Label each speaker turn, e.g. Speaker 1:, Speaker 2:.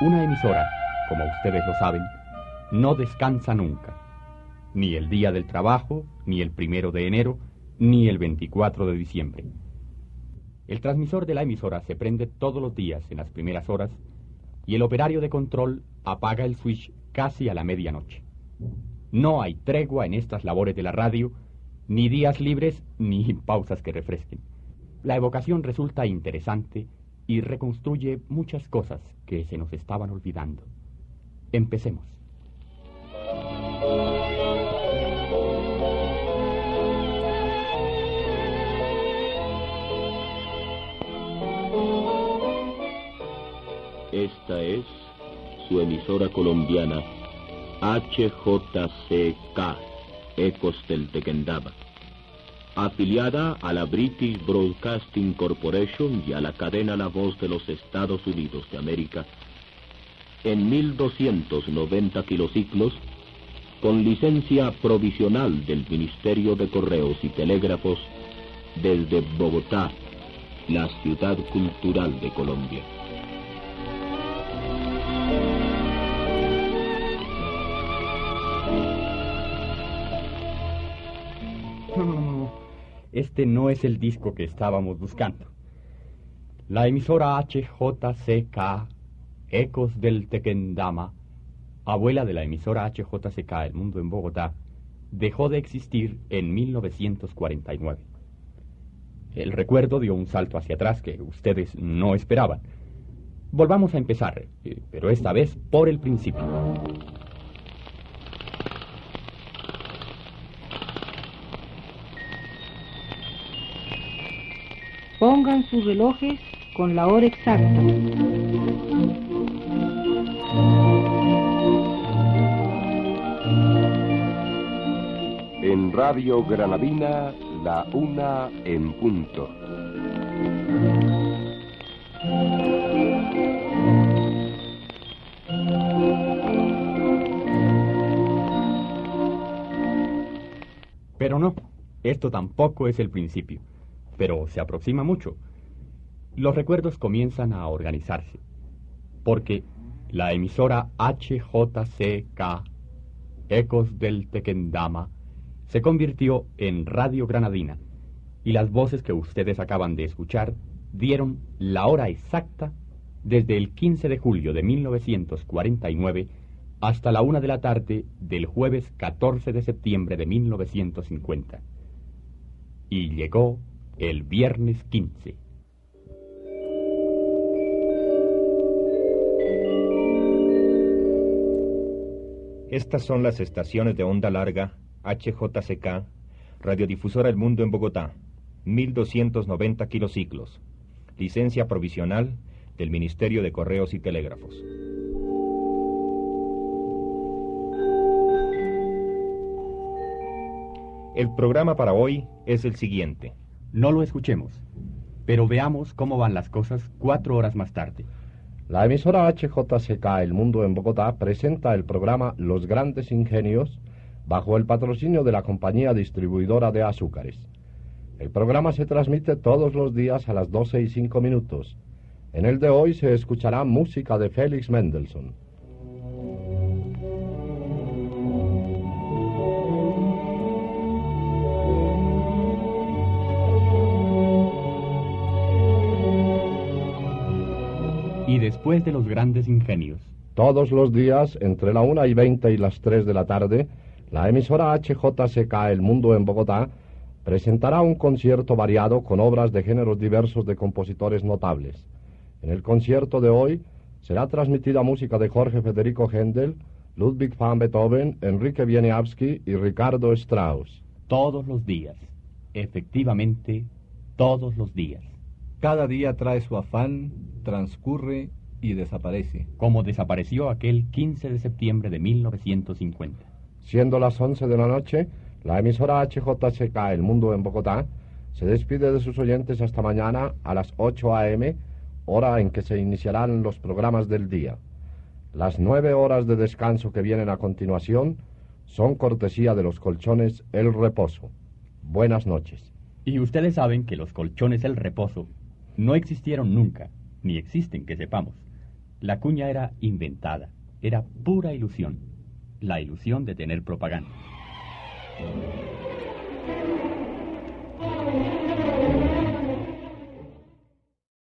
Speaker 1: Una emisora, como ustedes lo saben, no descansa nunca. Ni el día del trabajo, ni el primero de enero, ni el 24 de diciembre. El transmisor de la emisora se prende todos los días en las primeras horas y el operario de control apaga el switch casi a la medianoche. No hay tregua en estas labores de la radio, ni días libres ni pausas que refresquen. La evocación resulta interesante y reconstruye muchas cosas que se nos estaban olvidando. Empecemos.
Speaker 2: Esta es su emisora colombiana HJCK, Ecos del Tequendama, afiliada a la British Broadcasting Corporation y a la cadena La Voz de los Estados Unidos de América, en 1290 kilociclos, con licencia provisional del Ministerio de Correos y Telégrafos desde Bogotá, la ciudad cultural de Colombia.
Speaker 1: Este no es el disco que estábamos buscando. La emisora HJCK, Ecos del Tequendama, abuela de la emisora HJCK El Mundo en Bogotá, dejó de existir en 1949. El recuerdo dio un salto hacia atrás que ustedes no esperaban. Volvamos a empezar, eh, pero esta vez por el principio.
Speaker 3: Pongan sus relojes con la hora exacta.
Speaker 2: En Radio Granadina, la una en punto.
Speaker 1: Pero no, esto tampoco es el principio pero se aproxima mucho. Los recuerdos comienzan a organizarse, porque la emisora HJCK, Ecos del Tequendama, se convirtió en Radio Granadina, y las voces que ustedes acaban de escuchar dieron la hora exacta desde el 15 de julio de 1949 hasta la una de la tarde del jueves 14 de septiembre de 1950. Y llegó el viernes 15.
Speaker 4: Estas son las estaciones de onda larga HJCK, Radiodifusora El Mundo en Bogotá, 1290 kilociclos. Licencia provisional del Ministerio de Correos y Telégrafos. El programa para hoy es el siguiente.
Speaker 1: No lo escuchemos, pero veamos cómo van las cosas cuatro horas más tarde.
Speaker 5: La emisora HJCK El Mundo en Bogotá presenta el programa Los Grandes Ingenios bajo el patrocinio de la compañía distribuidora de azúcares. El programa se transmite todos los días a las 12 y 5 minutos. En el de hoy se escuchará música de Félix Mendelssohn.
Speaker 1: Después de los grandes ingenios.
Speaker 5: Todos los días, entre la una y veinte y las tres de la tarde, la emisora HJCK El Mundo en Bogotá presentará un concierto variado con obras de géneros diversos de compositores notables. En el concierto de hoy será transmitida música de Jorge Federico Händel, Ludwig van Beethoven, Enrique Wieniawski y Ricardo Strauss.
Speaker 1: Todos los días, efectivamente, todos los días.
Speaker 6: Cada día trae su afán, transcurre y desaparece.
Speaker 1: Como desapareció aquel 15 de septiembre de 1950.
Speaker 5: Siendo las 11 de la noche, la emisora HJCK El Mundo en Bogotá se despide de sus oyentes hasta mañana a las 8 a.m., hora en que se iniciarán los programas del día. Las nueve horas de descanso que vienen a continuación son cortesía de los colchones El Reposo. Buenas noches.
Speaker 1: Y ustedes saben que los colchones El Reposo no existieron nunca, ni existen que sepamos. La cuña era inventada, era pura ilusión, la ilusión de tener propaganda.